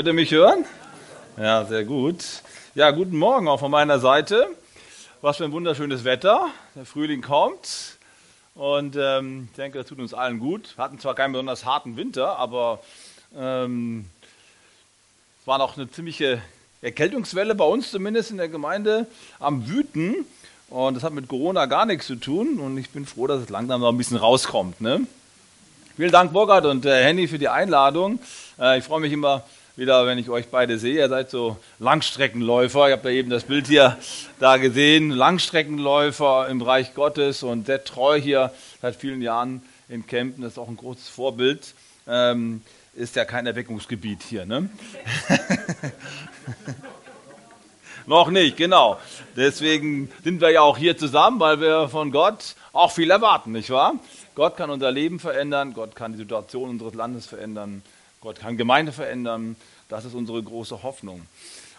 Könnt ihr mich hören? Ja, sehr gut. Ja, guten Morgen auch von meiner Seite. Was für ein wunderschönes Wetter. Der Frühling kommt. Und ähm, ich denke, das tut uns allen gut. Wir hatten zwar keinen besonders harten Winter, aber ähm, es war noch eine ziemliche Erkältungswelle bei uns zumindest in der Gemeinde am Wüten. Und das hat mit Corona gar nichts zu tun. Und ich bin froh, dass es langsam noch ein bisschen rauskommt. Ne? Vielen Dank, Burkhard und äh, Henny, für die Einladung. Äh, ich freue mich immer wieder, wenn ich euch beide sehe. Ihr seid so Langstreckenläufer. Ich habe da eben das Bild hier da gesehen. Langstreckenläufer im Reich Gottes und sehr treu hier seit vielen Jahren in Kempten. Das ist auch ein großes Vorbild. Ähm, ist ja kein Erweckungsgebiet hier, ne? Noch nicht, genau. Deswegen sind wir ja auch hier zusammen, weil wir von Gott auch viel erwarten, nicht wahr? Gott kann unser Leben verändern, Gott kann die Situation unseres Landes verändern, Gott kann Gemeinde verändern. Das ist unsere große Hoffnung.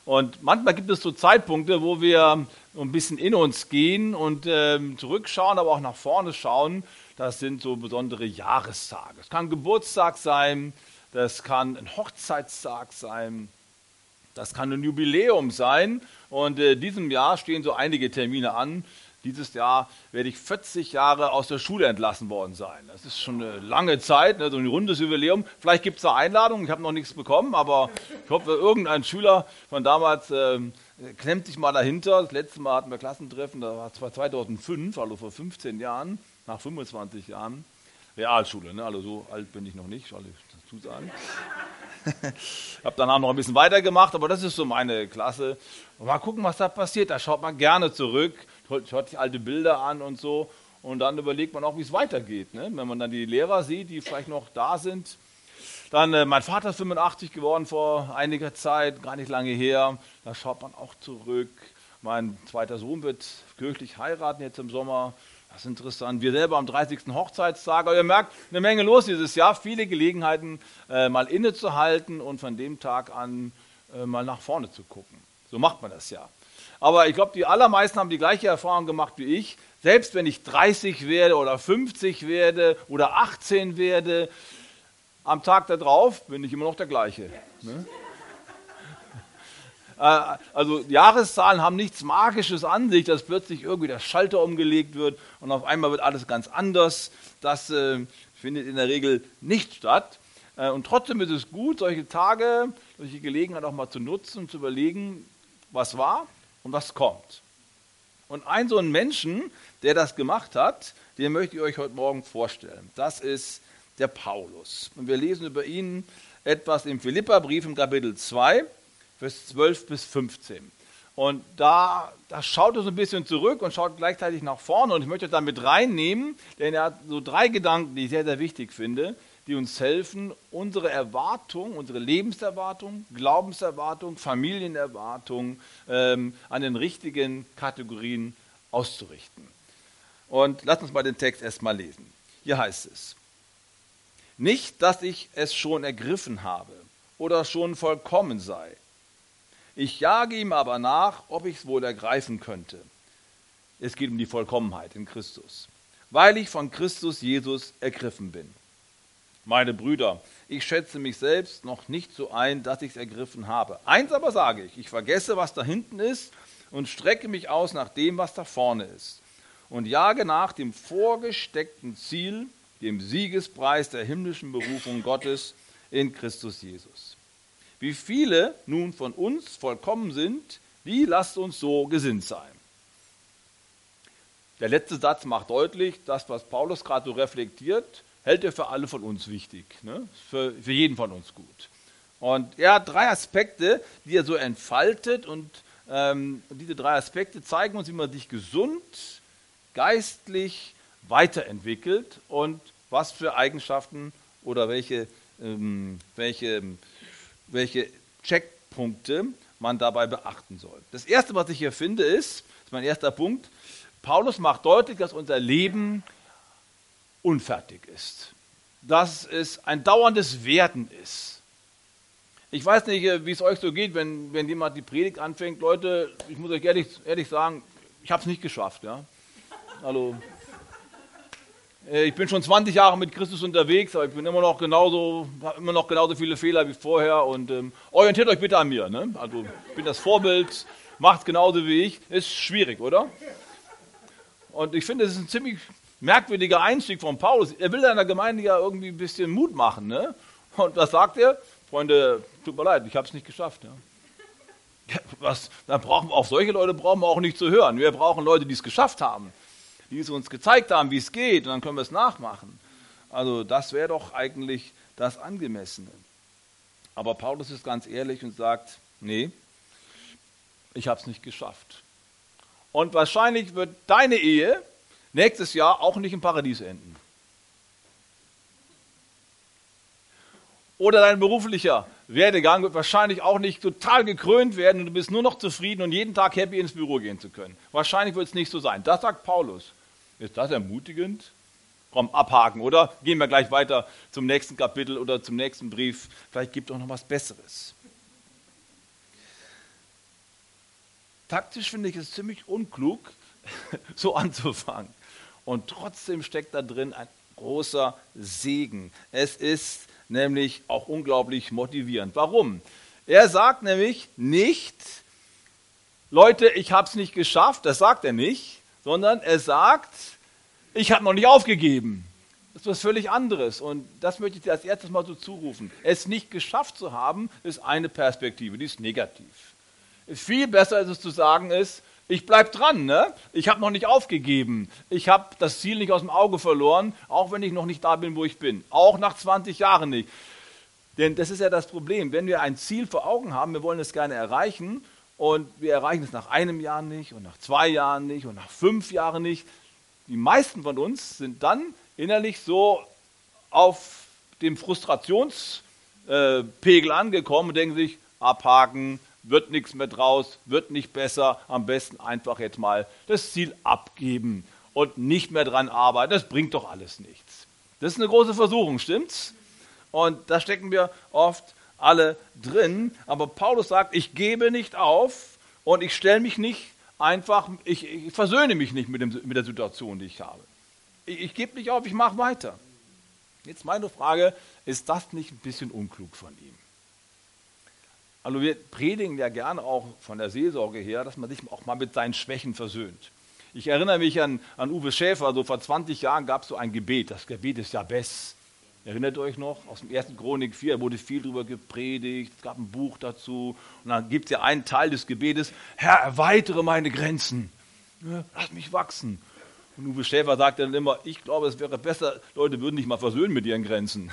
Und manchmal gibt es so Zeitpunkte, wo wir ein bisschen in uns gehen und äh, zurückschauen, aber auch nach vorne schauen. Das sind so besondere Jahrestage. Es kann Geburtstag sein, das kann ein Hochzeitstag sein, das kann ein Jubiläum sein. Und in äh, diesem Jahr stehen so einige Termine an. Dieses Jahr werde ich 40 Jahre aus der Schule entlassen worden sein. Das ist schon eine lange Zeit, ne, so ein rundes Jubiläum. Vielleicht gibt es da Einladungen, ich habe noch nichts bekommen, aber ich hoffe, irgendein Schüler von damals äh, klemmt sich mal dahinter. Das letzte Mal hatten wir Klassentreffen, das war 2005, also vor 15 Jahren, nach 25 Jahren. Realschule, ne? also so alt bin ich noch nicht, soll ich dazu sagen. ich habe danach noch ein bisschen weitergemacht, aber das ist so meine Klasse. Mal gucken, was da passiert. Da schaut man gerne zurück schaut sich alte Bilder an und so. Und dann überlegt man auch, wie es weitergeht. Ne? Wenn man dann die Lehrer sieht, die vielleicht noch da sind. Dann, äh, mein Vater ist 85 geworden vor einiger Zeit, gar nicht lange her. Da schaut man auch zurück. Mein zweiter Sohn wird kirchlich heiraten jetzt im Sommer. Das ist interessant. Wir selber am 30. Hochzeitstag. Aber ihr merkt, eine Menge los dieses Jahr. Viele Gelegenheiten, äh, mal innezuhalten und von dem Tag an äh, mal nach vorne zu gucken. So macht man das ja. Aber ich glaube, die allermeisten haben die gleiche Erfahrung gemacht wie ich. Selbst wenn ich 30 werde oder 50 werde oder 18 werde, am Tag darauf bin ich immer noch der gleiche. Ne? Äh, also Jahreszahlen haben nichts Magisches an sich, dass plötzlich irgendwie der Schalter umgelegt wird und auf einmal wird alles ganz anders. Das äh, findet in der Regel nicht statt. Äh, und trotzdem ist es gut, solche Tage, solche Gelegenheit auch mal zu nutzen und zu überlegen, was war, und was kommt. Und ein so ein Menschen, der das gemacht hat, den möchte ich euch heute Morgen vorstellen. Das ist der Paulus. Und wir lesen über ihn etwas im Philipperbrief im Kapitel 2, Vers 12 bis 15. Und da, da schaut er so ein bisschen zurück und schaut gleichzeitig nach vorne. Und ich möchte euch da mit reinnehmen, denn er hat so drei Gedanken, die ich sehr, sehr wichtig finde, die uns helfen, unsere Erwartung, unsere Lebenserwartung, Glaubenserwartung, Familienerwartung ähm, an den richtigen Kategorien auszurichten. Und lasst uns mal den Text erstmal lesen. Hier heißt es, nicht, dass ich es schon ergriffen habe oder schon vollkommen sei. Ich jage ihm aber nach, ob ich es wohl ergreifen könnte. Es geht um die Vollkommenheit in Christus, weil ich von Christus Jesus ergriffen bin. Meine Brüder, ich schätze mich selbst noch nicht so ein, dass ich es ergriffen habe. Eins aber sage ich, ich vergesse, was da hinten ist und strecke mich aus nach dem, was da vorne ist und jage nach dem vorgesteckten Ziel, dem Siegespreis der himmlischen Berufung Gottes in Christus Jesus. Wie viele nun von uns vollkommen sind, die lasst uns so gesinnt sein. Der letzte Satz macht deutlich, das, was Paulus gerade so reflektiert, hält er für alle von uns wichtig, ne? für, für jeden von uns gut. Und er hat drei Aspekte, die er so entfaltet und ähm, diese drei Aspekte zeigen uns, wie man sich gesund, geistlich weiterentwickelt und was für Eigenschaften oder welche, ähm, welche, welche Checkpunkte man dabei beachten soll. Das erste, was ich hier finde, ist, das ist mein erster Punkt, Paulus macht deutlich, dass unser Leben unfertig ist. Dass es ein dauerndes Werden ist. Ich weiß nicht, äh, wie es euch so geht, wenn, wenn jemand die Predigt anfängt. Leute, ich muss euch ehrlich, ehrlich sagen, ich habe es nicht geschafft. Ja? Also, Äh, ich bin schon 20 Jahre mit Christus unterwegs, aber ich bin immer noch genauso, habe immer noch genauso viele Fehler wie vorher und ähm, orientiert euch bitte an mir. Ne? Also ich bin das Vorbild, macht genauso wie ich. Ist schwierig, oder? Und ich finde, es ist ein ziemlich merkwürdiger Einstieg von Paulus. Er will seiner Gemeinde ja irgendwie ein bisschen Mut machen. Ne? Und was sagt er? Freunde, tut mir leid, ich habe es nicht geschafft. Ja. Was, dann brauchen wir, auf solche Leute brauchen wir auch nicht zu hören. Wir brauchen Leute, die es geschafft haben, die es uns gezeigt haben, wie es geht, und dann können wir es nachmachen. Also das wäre doch eigentlich das Angemessene. Aber Paulus ist ganz ehrlich und sagt, nee, ich habe es nicht geschafft. Und wahrscheinlich wird deine Ehe nächstes Jahr auch nicht im Paradies enden. Oder dein beruflicher Werdegang wird wahrscheinlich auch nicht total gekrönt werden und du bist nur noch zufrieden und jeden Tag happy ins Büro gehen zu können. Wahrscheinlich wird es nicht so sein. Das sagt Paulus. Ist das ermutigend? Komm, abhaken, oder? Gehen wir gleich weiter zum nächsten Kapitel oder zum nächsten Brief. Vielleicht gibt es auch noch was Besseres. Taktisch finde ich es ziemlich unklug, so anzufangen. Und trotzdem steckt da drin ein großer Segen. Es ist nämlich auch unglaublich motivierend. Warum? Er sagt nämlich nicht, Leute, ich habe es nicht geschafft, das sagt er nicht, sondern er sagt, ich habe noch nicht aufgegeben. Das ist was völlig anderes. Und das möchte ich dir als erstes mal so zurufen. Es nicht geschafft zu haben, ist eine Perspektive, die ist negativ. Viel besser ist es zu sagen, ist, ich bleibe dran, ne? Ich habe noch nicht aufgegeben. Ich habe das Ziel nicht aus dem Auge verloren, auch wenn ich noch nicht da bin, wo ich bin. Auch nach 20 Jahren nicht. Denn das ist ja das Problem. Wenn wir ein Ziel vor Augen haben, wir wollen es gerne erreichen und wir erreichen es nach einem Jahr nicht und nach zwei Jahren nicht und nach fünf Jahren nicht. Die meisten von uns sind dann innerlich so auf dem Frustrationspegel angekommen und denken sich, abhaken, wird nichts mehr draus, wird nicht besser, am besten einfach jetzt mal das Ziel abgeben und nicht mehr dran arbeiten. Das bringt doch alles nichts. Das ist eine große Versuchung, stimmt's? Und da stecken wir oft alle drin. Aber Paulus sagt, ich gebe nicht auf und ich stelle mich nicht einfach, ich, ich versöhne mich nicht mit, dem, mit, der Situation, die ich habe. Ich, ich gebe nicht auf, ich mache weiter. Jetzt meine Frage, ist das nicht ein bisschen unklug von ihm? Also wir predigen ja gerne auch von der Seelsorge her, dass man sich auch mal mit seinen Schwächen versöhnt. Ich erinnere mich an, an Uwe Schäfer, so vor 20 Jahren gab es so ein Gebet, das Gebet des Jabez. Erinnert euch noch? Aus dem ersten Chronik 4 wurde viel darüber gepredigt, es gab ein Buch dazu. Und dann gibt es ja einen Teil des Gebetes, Herr, erweitere meine Grenzen, lass mich wachsen. Und Uwe Schäfer sagte dann immer, ich glaube, es wäre besser, Leute würden nicht mal versöhnen mit ihren Grenzen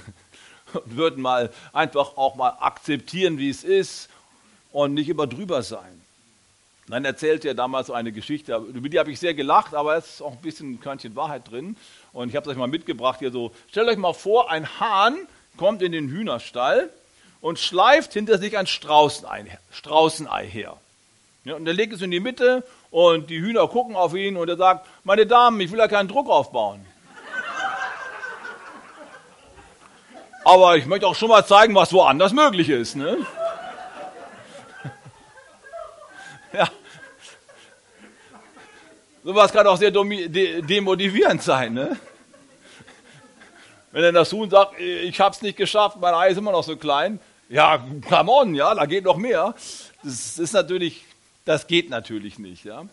und würden mal einfach auch mal akzeptieren, wie es ist und nicht immer drüber sein. Dann erzählte er damals eine Geschichte, über die habe ich sehr gelacht, aber es ist auch ein bisschen ein Körnchen Wahrheit drin. Und ich habe es euch mal mitgebracht hier so. Stellt euch mal vor, ein Hahn kommt in den Hühnerstall und schleift hinter sich ein Straußenei, Straußenei her. Ja, und er legt es in die Mitte und die Hühner gucken auf ihn und er sagt, meine Damen, ich will ja keinen Druck aufbauen. Aber ich möchte auch schon mal zeigen, was woanders möglich ist. Ne? ja. Sowas kann auch sehr demotivierend sein. Ne? Wenn dann das Huhn sagt, ich habe es nicht geschafft, mein Ei ist immer noch so klein. Ja, come on, ja, da geht noch mehr. Das ist natürlich, das geht natürlich nicht. Ja?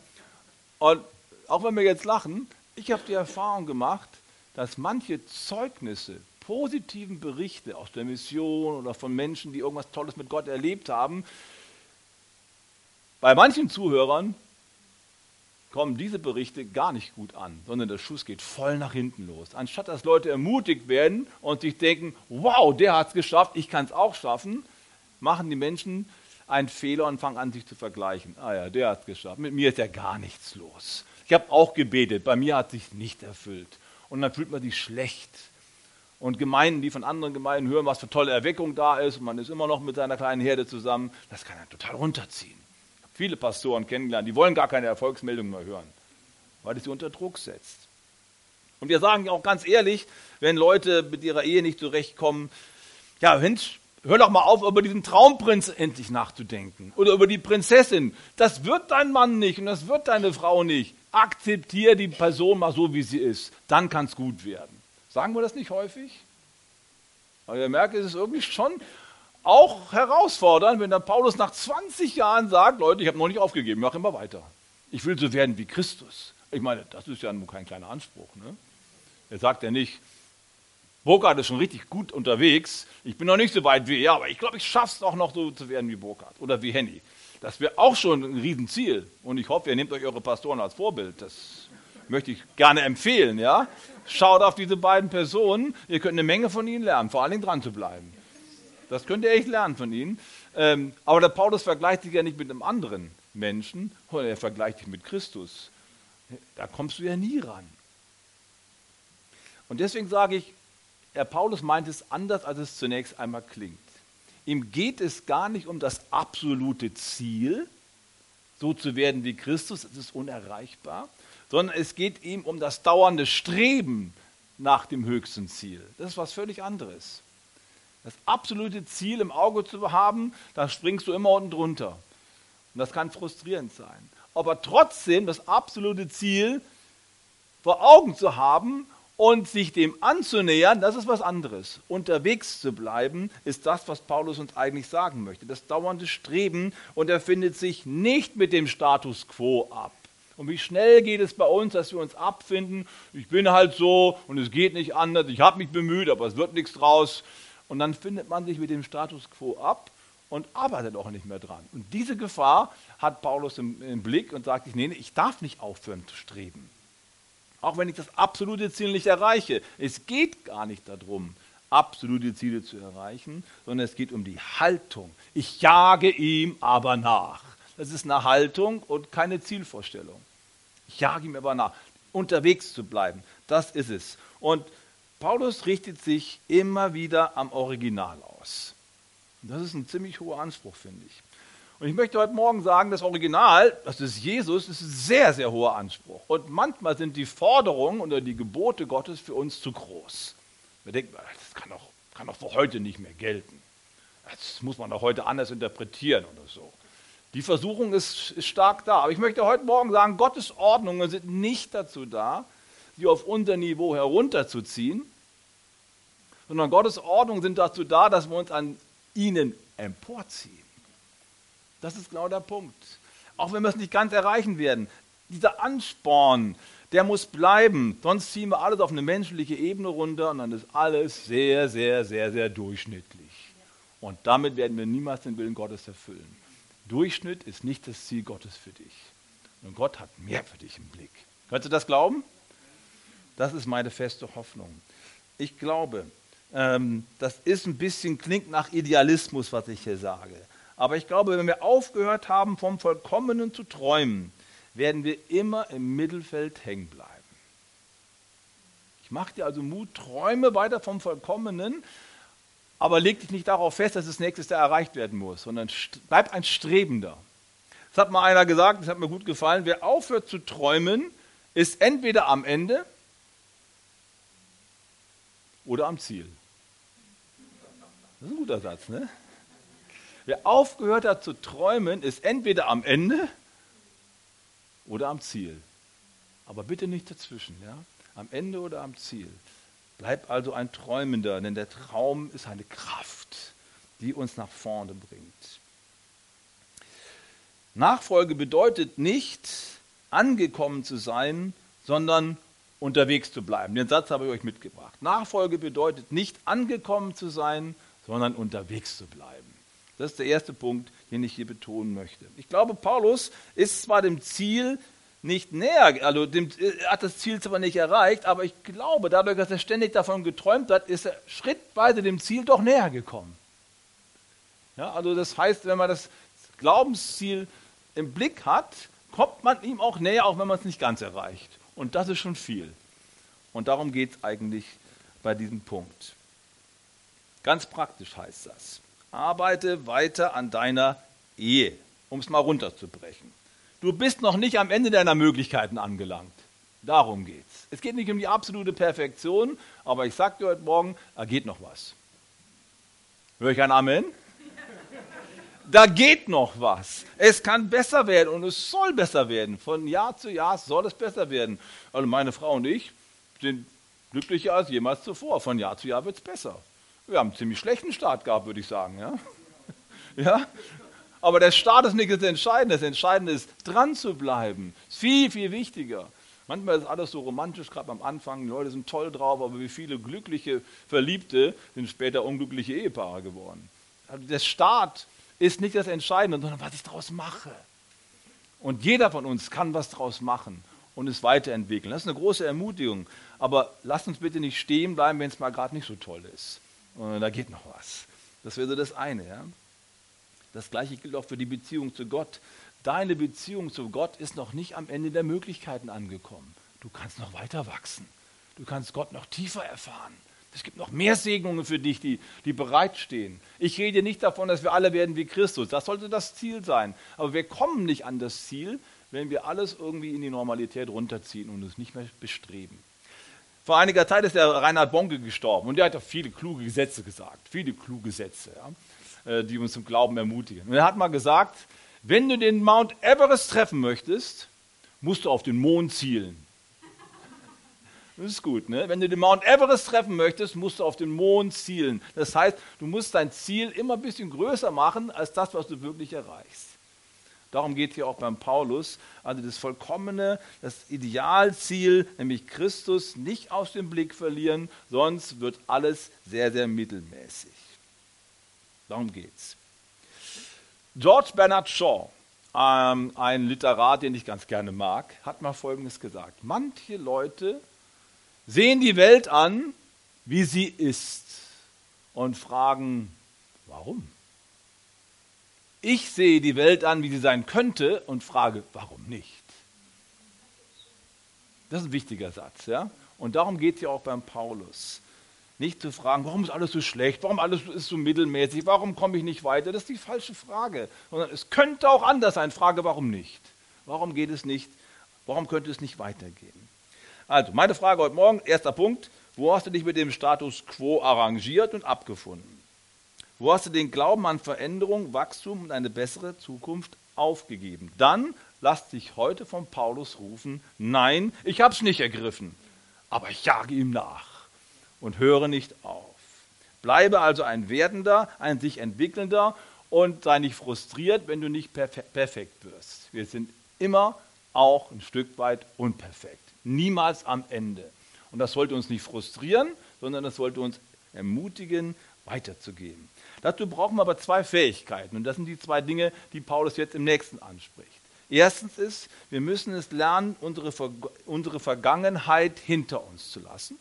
Und auch wenn wir jetzt lachen, ich habe die Erfahrung gemacht, dass manche Zeugnisse positiven Berichte aus der Mission oder von Menschen, die irgendwas Tolles mit Gott erlebt haben, bei manchen Zuhörern kommen diese Berichte gar nicht gut an, sondern der Schuss geht voll nach hinten los. Anstatt dass Leute ermutigt werden und sich denken, wow, der hat es geschafft, ich kann es auch schaffen, machen die Menschen einen Fehler und fangen an, sich zu vergleichen. Ah ja, der hat es geschafft, mit mir ist ja gar nichts los. Ich habe auch gebetet, bei mir hat es sich nicht erfüllt. Und dann fühlt man sich schlecht und Gemeinden, die von anderen Gemeinden hören, was für tolle Erweckung da ist, und man ist immer noch mit seiner kleinen Herde zusammen, das kann einen total runterziehen. Ich habe viele Pastoren kennengelernt, die wollen gar keine Erfolgsmeldung mehr hören, weil es sie unter Druck setzt. Und wir sagen auch ganz ehrlich, wenn Leute mit ihrer Ehe nicht zurechtkommen, ja, Mensch, hör doch mal auf, über diesen Traumprinz endlich nachzudenken. Oder über die Prinzessin. Das wird dein Mann nicht und das wird deine Frau nicht. Akzeptiere die Person mal so, wie sie ist. Dann kann es gut werden. Sagen wir das nicht häufig? Aber ihr merkt, es ist irgendwie schon auch herausfordernd, wenn dann Paulus nach 20 Jahren sagt, Leute, ich habe noch nicht aufgegeben, ich mache immer weiter. Ich will so werden wie Christus. Ich meine, das ist ja nur kein kleiner Anspruch. Ne? Er sagt ja nicht, Burkhardt ist schon richtig gut unterwegs, ich bin noch nicht so weit wie er, aber ich glaube, ich schaffe es auch noch so zu werden wie Burkhardt oder wie Henny. Das wäre auch schon ein Riesenziel. Und ich hoffe, ihr nehmt euch eure Pastoren als Vorbild. Das möchte ich gerne empfehlen. Ja? Schaut auf diese beiden Personen. Ihr könnt eine Menge von ihnen lernen, vor allen Dingen dran zu bleiben. Das könnt ihr echt lernen von ihnen. Ähm, aber der Paulus vergleicht sich ja nicht mit einem anderen Menschen, sondern er vergleicht sich mit Christus. Da kommst du ja nie ran. Und deswegen sage ich, Herr Paulus meint es anders, als es zunächst einmal klingt. Ihm geht es gar nicht um das absolute Ziel, so zu werden wie Christus, das ist unerreichbar, sondern es geht ihm um das dauernde Streben nach dem höchsten Ziel. Das ist was völlig anderes. Das absolute Ziel im Auge zu haben, da springst du immer unten drunter. Und das kann frustrierend sein. Aber trotzdem das absolute Ziel vor Augen zu haben und sich dem anzunähern, das ist was anderes. Unterwegs zu bleiben, ist das, was Paulus uns eigentlich sagen möchte. Das dauernde Streben und er findet sich nicht mit dem Status quo ab. Und wie schnell geht es bei uns, dass wir uns abfinden, ich bin halt so und es geht nicht anders, ich habe mich bemüht, aber es wird nichts draus. Und dann findet man sich mit dem Status quo ab und arbeitet auch nicht mehr dran. Und diese Gefahr hat Paulus im, im Blick und sagt, nee, nee, ich darf nicht aufhören zu streben. Auch wenn ich das absolute Ziel nicht erreiche. Es geht gar nicht darum, absolute Ziele zu erreichen, sondern es geht um die Haltung. Ich jage ihm aber nach. Das ist eine Haltung und keine Zielvorstellung. Ich jage ihm aber nach. Unterwegs zu bleiben, das ist es. Und Paulus richtet sich immer wieder am Original aus. Das ist ein ziemlich hoher Anspruch, finde ich. Und ich möchte heute Morgen sagen, das Original, das ist Jesus, ist ein sehr, sehr hoher Anspruch. Und manchmal sind die Forderungen oder die Gebote Gottes für uns zu groß. Wir denken, das kann doch, kann doch für heute nicht mehr gelten. Das muss man doch heute anders interpretieren oder so. Die Versuchung ist, ist stark da. Aber ich möchte heute Morgen sagen, Gottes Ordnungen sind nicht dazu da, sie auf unser Niveau herunterzuziehen, sondern Gottes Ordnungen sind dazu da, dass wir uns an ihnen emporziehen. Das ist genau der Punkt. Auch wenn wir es nicht ganz erreichen werden. Dieser Ansporn, der muss bleiben. Sonst ziehen wir alles auf eine menschliche Ebene runter und dann ist alles sehr, sehr, sehr, sehr durchschnittlich. Und damit werden wir niemals den Willen Gottes erfüllen. Durchschnitt ist nicht das Ziel Gottes für dich. Und Gott hat mehr für dich im Blick. Könntest du das glauben? Das ist meine feste Hoffnung. Ich glaube, ähm, das ist ein bisschen, klingt nach Idealismus, was ich hier sage. Aber ich glaube, wenn wir aufgehört haben, vom Vollkommenen zu träumen, werden wir immer im Mittelfeld hängen bleiben. Ich mache dir also Mut, träume weiter vom Vollkommenen, aber leg dich nicht darauf fest, dass das nächstes Jahr erreicht werden muss, sondern bleib ein Strebender. Das hat mal einer gesagt, das hat mir gut gefallen. Wer aufhört zu träumen, ist entweder am Ende oder am Ziel. Das ist ein guter Satz, ne? Wer aufgehört hat zu träumen, ist entweder am Ende oder am Ziel. Aber bitte nicht dazwischen, ja? Am Ende oder am Ziel. Bleib also ein Träumender, denn der Traum ist eine Kraft, die uns nach vorne bringt. Nachfolge bedeutet nicht, angekommen zu sein, sondern unterwegs zu bleiben. Den Satz habe ich euch mitgebracht. Nachfolge bedeutet nicht angekommen zu sein, sondern unterwegs zu bleiben. Das ist der erste Punkt, den ich hier betonen möchte. Ich glaube, Paulus ist zwar dem Ziel nicht näher, also dem, er hat das Ziel zwar nicht erreicht, aber ich glaube, dadurch, dass er ständig davon geträumt hat, ist er schrittweise dem Ziel doch näher gekommen. Ja, also das heißt, wenn man das Glaubensziel im Blick hat, kommt man ihm auch näher, auch wenn man es nicht ganz erreicht. Und das ist schon viel. Und darum geht es eigentlich bei diesem Punkt. Ganz praktisch heißt das arbeite weiter an deiner Ehe, um es mal runterzubrechen. Du bist noch nicht am Ende deiner Möglichkeiten angelangt. Darum geht's. Es geht nicht um die absolute Perfektion, aber ich sage dir heute Morgen, da geht noch was. Hör ich ein Amen? Da geht noch was. Es kann besser werden und es soll besser werden. Von Jahr zu Jahr soll es besser werden. Also meine Frau und ich sind glücklicher als jemals zuvor. Von Jahr zu Jahr wird es besser. Wir haben einen ziemlich schlechten Start gehabt, würde ich sagen. Ja? ja? Aber der Start ist nicht das Entscheidende. Das Entscheidende ist, dran zu bleiben. Ist viel, viel wichtiger. Manchmal ist alles so romantisch, gerade am Anfang. Die Leute sind toll drauf, aber wie viele glückliche Verliebte sind später unglückliche Ehepaare geworden. Also der Start ist nicht das Entscheidende, sondern was ich daraus mache. Und jeder von uns kann was daraus machen und es weiterentwickeln. Das ist eine große Ermutigung. Aber lasst uns bitte nicht stehen bleiben, wenn es mal gerade nicht so toll ist. Und da geht noch was. Das wäre so das eine. Ja? Das gleiche gilt auch für die Beziehung zu Gott. Deine Beziehung zu Gott ist noch nicht am Ende der Möglichkeiten angekommen. Du kannst noch weiter wachsen. Du kannst Gott noch tiefer erfahren. Es gibt noch mehr Segnungen für dich, die, die bereitstehen. Ich rede nicht davon, dass wir alle werden wie Christus. Das sollte das Ziel sein. Aber wir kommen nicht an das Ziel, wenn wir alles irgendwie in die Normalität runterziehen und uns nicht mehr bestreben. Vor einiger Zeit ist der Reinhard Bonke gestorben und der hat auch viele kluge Gesetze gesagt, viele kluge Sätze, ja, die uns zum Glauben ermutigen. Und er hat mal gesagt, wenn du den Mount Everest treffen möchtest, musst du auf den Mond zielen. Das ist gut, ne? Wenn du den Mount Everest treffen möchtest, musst du auf den Mond zielen. Das heißt, du musst dein Ziel immer ein bisschen größer machen als das, was du wirklich erreichst. Darum geht hier auch beim Paulus. Also das vollkommene, das Idealziel, nämlich Christus, nicht aus dem Blick verlieren, sonst wird alles sehr, sehr mittelmäßig. Darum geht's. George Bernard Shaw, ähm, ein Literat, den ich ganz gerne mag, hat mal Folgendes gesagt. Manche Leute sehen die Welt an, wie sie ist und fragen, warum? Ich sehe die Welt an, wie sie sein könnte und frage, warum nicht? Das ist ein wichtiger Satz, ja? Und darum geht es ja auch beim Paulus. Nicht zu fragen, warum ist alles so schlecht, warum alles ist so mittelmäßig, warum komme ich nicht weiter, das ist die falsche Frage. Sondern es könnte auch anders sein. Frage, warum nicht? Warum geht es nicht? Warum könnte es nicht weitergehen? Also, meine Frage heute Morgen, erster Punkt, wo hast du dich mit dem Status quo arrangiert und abgefunden? Wo hast du den Glauben an Veränderung, Wachstum und eine bessere Zukunft aufgegeben? Dann lass dich heute von Paulus rufen, nein, ich habe es nicht ergriffen, aber ich jage ihm nach und höre nicht auf. Bleibe also ein werdender, ein sich entwickelnder und sei nicht frustriert, wenn du nicht perfekt wirst. Wir sind immer auch ein Stück weit unperfekt niemals am Ende. Und das sollte uns nicht frustrieren, sondern das sollte uns ermutigen, weiterzugehen. Dazu brauchen wir aber zwei Fähigkeiten. Und das sind die zwei Dinge, die Paulus jetzt im nächsten anspricht. Erstens ist, wir müssen es lernen, unsere, unsere Vergangenheit hinter uns zu lassen.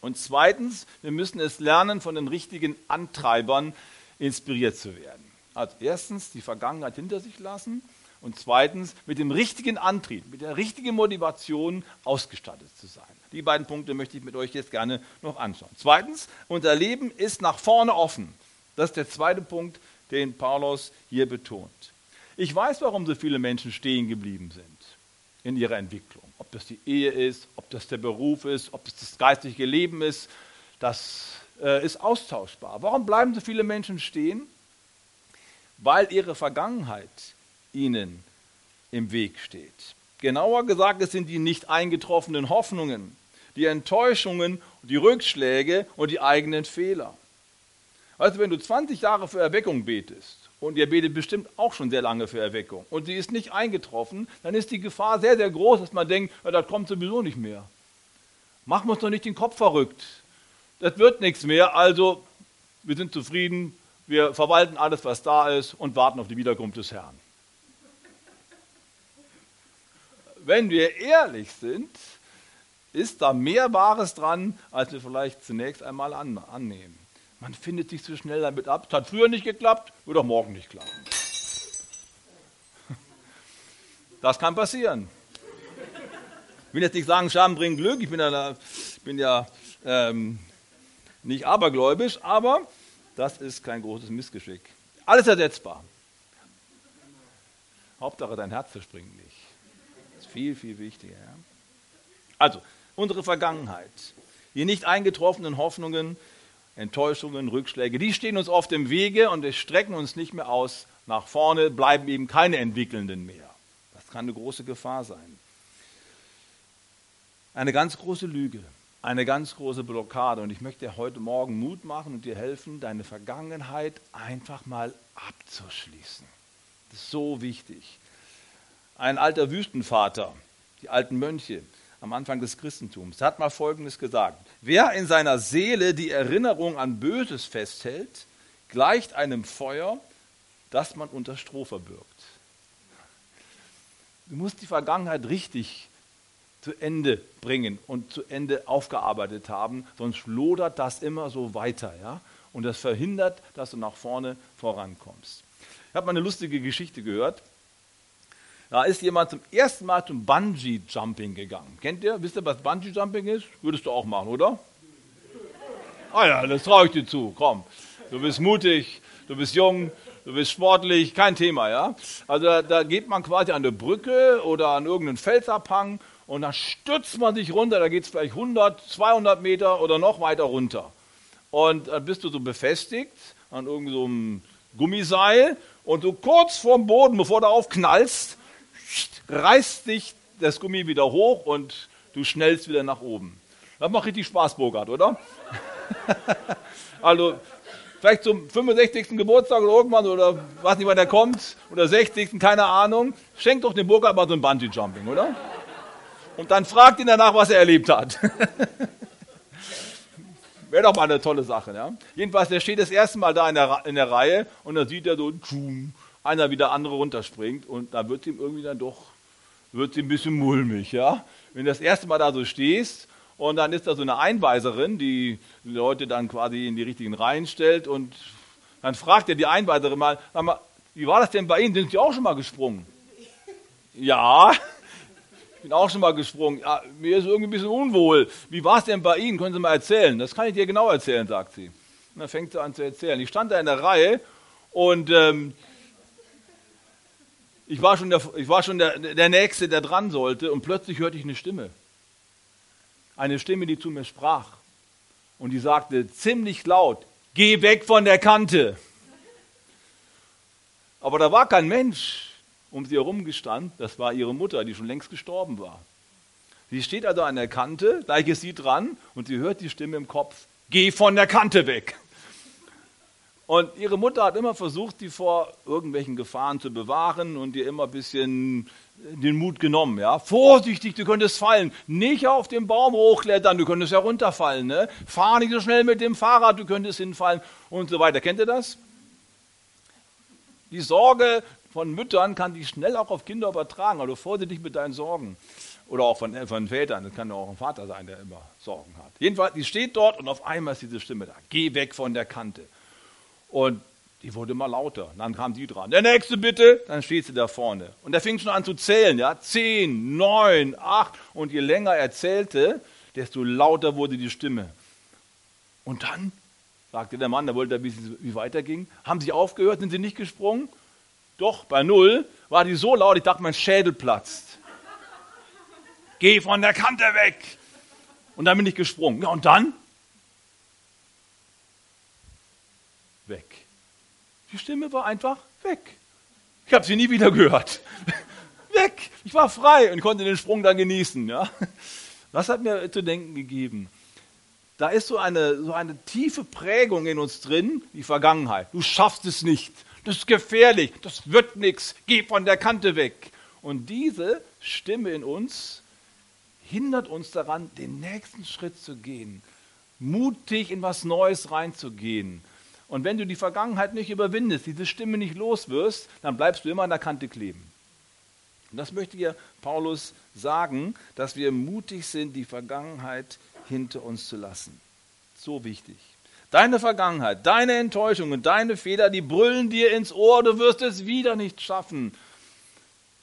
Und zweitens, wir müssen es lernen, von den richtigen Antreibern inspiriert zu werden. Also erstens die Vergangenheit hinter sich lassen und zweitens mit dem richtigen Antrieb, mit der richtigen Motivation ausgestattet zu sein. Die beiden Punkte möchte ich mit euch jetzt gerne noch anschauen. Zweitens, unser Leben ist nach vorne offen. Das ist der zweite Punkt, den Paulus hier betont. Ich weiß, warum so viele Menschen stehen geblieben sind in ihrer Entwicklung. Ob das die Ehe ist, ob das der Beruf ist, ob das das geistige Leben ist, das äh, ist austauschbar. Warum bleiben so viele Menschen stehen? Weil ihre Vergangenheit ihnen im Weg steht. Genauer gesagt, es sind die nicht eingetroffenen Hoffnungen, die Enttäuschungen, die Rückschläge und die eigenen Fehler. Also wenn du 20 Jahre für Erweckung betest und ihr betet bestimmt auch schon sehr lange für Erweckung und sie ist nicht eingetroffen, dann ist die Gefahr sehr, sehr groß, dass man denkt, ja, das kommt sowieso nicht mehr. Machen wir uns doch nicht den Kopf verrückt. Das wird nichts mehr, also wir sind zufrieden, wir verwalten alles, was da ist und warten auf die Wiederkunft des Herrn. wenn wir ehrlich sind, ist da mehr Wahres dran, als wir vielleicht zunächst einmal an, annehmen. Man findet sich zu schnell damit ab. Es hat früher nicht geklappt, wird auch morgen nicht klappen. Das kann passieren. Ich will jetzt nicht sagen, Scham bringt Glück. Ich bin ja, bin ja ähm, nicht abergläubisch, aber das ist kein großes Missgeschick. Alles ersetzbar. Hauptsache dein Herz zerspringt nicht viel, viel wichtiger. Also, unsere Vergangenheit, die nicht eingetroffenen Hoffnungen, Enttäuschungen, Rückschläge, die stehen uns auf dem Wege und wir strecken uns nicht mehr aus nach vorne, bleiben eben keine Entwickelnden mehr. Das kann eine große Gefahr sein. Eine ganz große Lüge, eine ganz große Blockade. Und ich möchte dir heute Morgen Mut machen und dir helfen, deine Vergangenheit einfach mal abzuschließen. Das ist so wichtig. Ein alter Wüstenvater, die alten Mönche am Anfang des Christentums, hat mal Folgendes gesagt. Wer in seiner Seele die Erinnerung an Böses festhält, gleicht einem Feuer, das man unter Stroh verbirgt. Du musst die Vergangenheit richtig zu Ende bringen und zu Ende aufgearbeitet haben, sonst lodert das immer so weiter. Ja? Und das verhindert, dass du nach vorne vorankommst. Ich habe mal eine lustige Geschichte gehört. Da ist jemand zum ersten Mal zum Bungee-Jumping gegangen. Kennt ihr? Wisst ihr, was Bungee-Jumping ist? Würdest du auch machen, oder? Ah ja, das traue ich dir zu. Komm, du bist mutig, du bist jung, du bist sportlich, kein Thema, ja? Also da, da geht man quasi an der Brücke oder an irgendeinen Felsabhang und dann stürzt man sich runter, da geht es vielleicht 100, 200 Meter oder noch weiter runter. Und dann bist du so befestigt an irgendeinem so Gummiseil und du kurz vorm Boden, bevor du aufknallst, reißt dich das Gummi wieder hoch und du schnellst wieder nach oben. Das macht richtig Spaß, Burkhard, oder? also, vielleicht zum 65. Geburtstag oder irgendwann, oder weiß nicht, wann der kommt, oder 60. keine Ahnung. Schenkt doch dem Burkhard mal so ein Bungee-Jumping, oder? Und dann fragt ihn danach, was er erlebt hat. Wäre doch mal eine tolle Sache. Ja? Jedenfalls, der steht das erste Mal da in der, in der Reihe und dann sieht er so, tschum, einer wie der andere runterspringt und da wird ihm irgendwie dann doch wird ihm ein bisschen mulmig. Ja? Wenn du das erste Mal da so stehst und dann ist da so eine Einweiserin, die die Leute dann quasi in die richtigen Reihen stellt und dann fragt er die Einweiserin mal, mal, wie war das denn bei Ihnen? Sind Sie auch schon mal gesprungen? Ja, ich bin auch schon mal gesprungen. Ja, mir ist irgendwie ein bisschen unwohl. Wie war es denn bei Ihnen? Können Sie mal erzählen? Das kann ich dir genau erzählen, sagt sie. Und dann fängt sie an zu erzählen. Ich stand da in der Reihe und ähm, ich war schon, der, ich war schon der, der Nächste, der dran sollte, und plötzlich hörte ich eine Stimme. Eine Stimme, die zu mir sprach. Und die sagte ziemlich laut, geh weg von der Kante. Aber da war kein Mensch um sie herum gestanden. Das war ihre Mutter, die schon längst gestorben war. Sie steht also an der Kante, gleich ist sie dran und sie hört die Stimme im Kopf, geh von der Kante weg. Und ihre Mutter hat immer versucht, sie vor irgendwelchen Gefahren zu bewahren und ihr immer ein bisschen den Mut genommen. Ja? Vorsichtig, du könntest fallen. Nicht auf den Baum hochklettern, du könntest ja runterfallen. Ne? Fahr nicht so schnell mit dem Fahrrad, du könntest hinfallen und so weiter. Kennt ihr das? Die Sorge von Müttern kann sich schnell auch auf Kinder übertragen. Also vorsichtig mit deinen Sorgen. Oder auch von, von Vätern. Das kann ja auch ein Vater sein, der immer Sorgen hat. Jedenfalls, die steht dort und auf einmal ist diese Stimme da. Geh weg von der Kante. Und die wurde immer lauter. Und dann kam die dran. Der nächste bitte. Dann steht sie da vorne. Und er fing schon an zu zählen. Ja, zehn, neun, acht. Und je länger er zählte, desto lauter wurde die Stimme. Und dann sagte der Mann, der wollte wissen, wie weiterging. Haben sie aufgehört? Sind sie nicht gesprungen? Doch, bei null war die so laut, ich dachte, mein Schädel platzt. Geh von der Kante weg. Und dann bin ich gesprungen. Ja, und dann? weg. Die Stimme war einfach weg. Ich habe sie nie wieder gehört. weg. Ich war frei und konnte den Sprung dann genießen. Ja? Das hat mir zu denken gegeben. Da ist so eine, so eine tiefe Prägung in uns drin, die Vergangenheit. Du schaffst es nicht. Das ist gefährlich. Das wird nichts. Geh von der Kante weg. Und diese Stimme in uns hindert uns daran, den nächsten Schritt zu gehen, mutig in was Neues reinzugehen. Und wenn du die Vergangenheit nicht überwindest, diese Stimme nicht los wirst, dann bleibst du immer an der Kante kleben. Und das möchte hier Paulus sagen, dass wir mutig sind, die Vergangenheit hinter uns zu lassen. So wichtig. Deine Vergangenheit, deine Enttäuschungen, deine Fehler, die brüllen dir ins Ohr, du wirst es wieder nicht schaffen.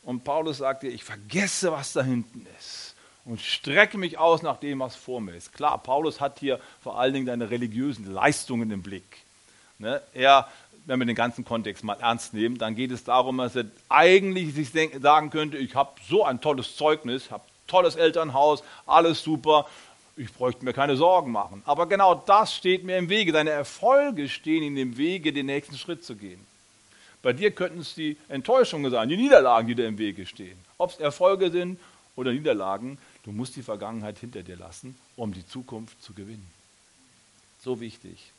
Und Paulus sagt dir, ich vergesse, was da hinten ist und strecke mich aus nach dem, was vor mir ist. Klar, Paulus hat hier vor allen Dingen deine religiösen Leistungen im Blick. Ne? Er, wenn wir den ganzen Kontext mal ernst nehmen, dann geht es darum, dass er eigentlich sich sagen könnte, ich habe so ein tolles Zeugnis, habe tolles Elternhaus, alles super, ich bräuchte mir keine Sorgen machen. Aber genau das steht mir im Wege. Deine Erfolge stehen in dem Wege, den nächsten Schritt zu gehen. Bei dir könnten es die Enttäuschungen sein, die Niederlagen, die dir im Wege stehen. Ob es Erfolge sind oder Niederlagen, du musst die Vergangenheit hinter dir lassen, um die Zukunft zu gewinnen. So wichtig.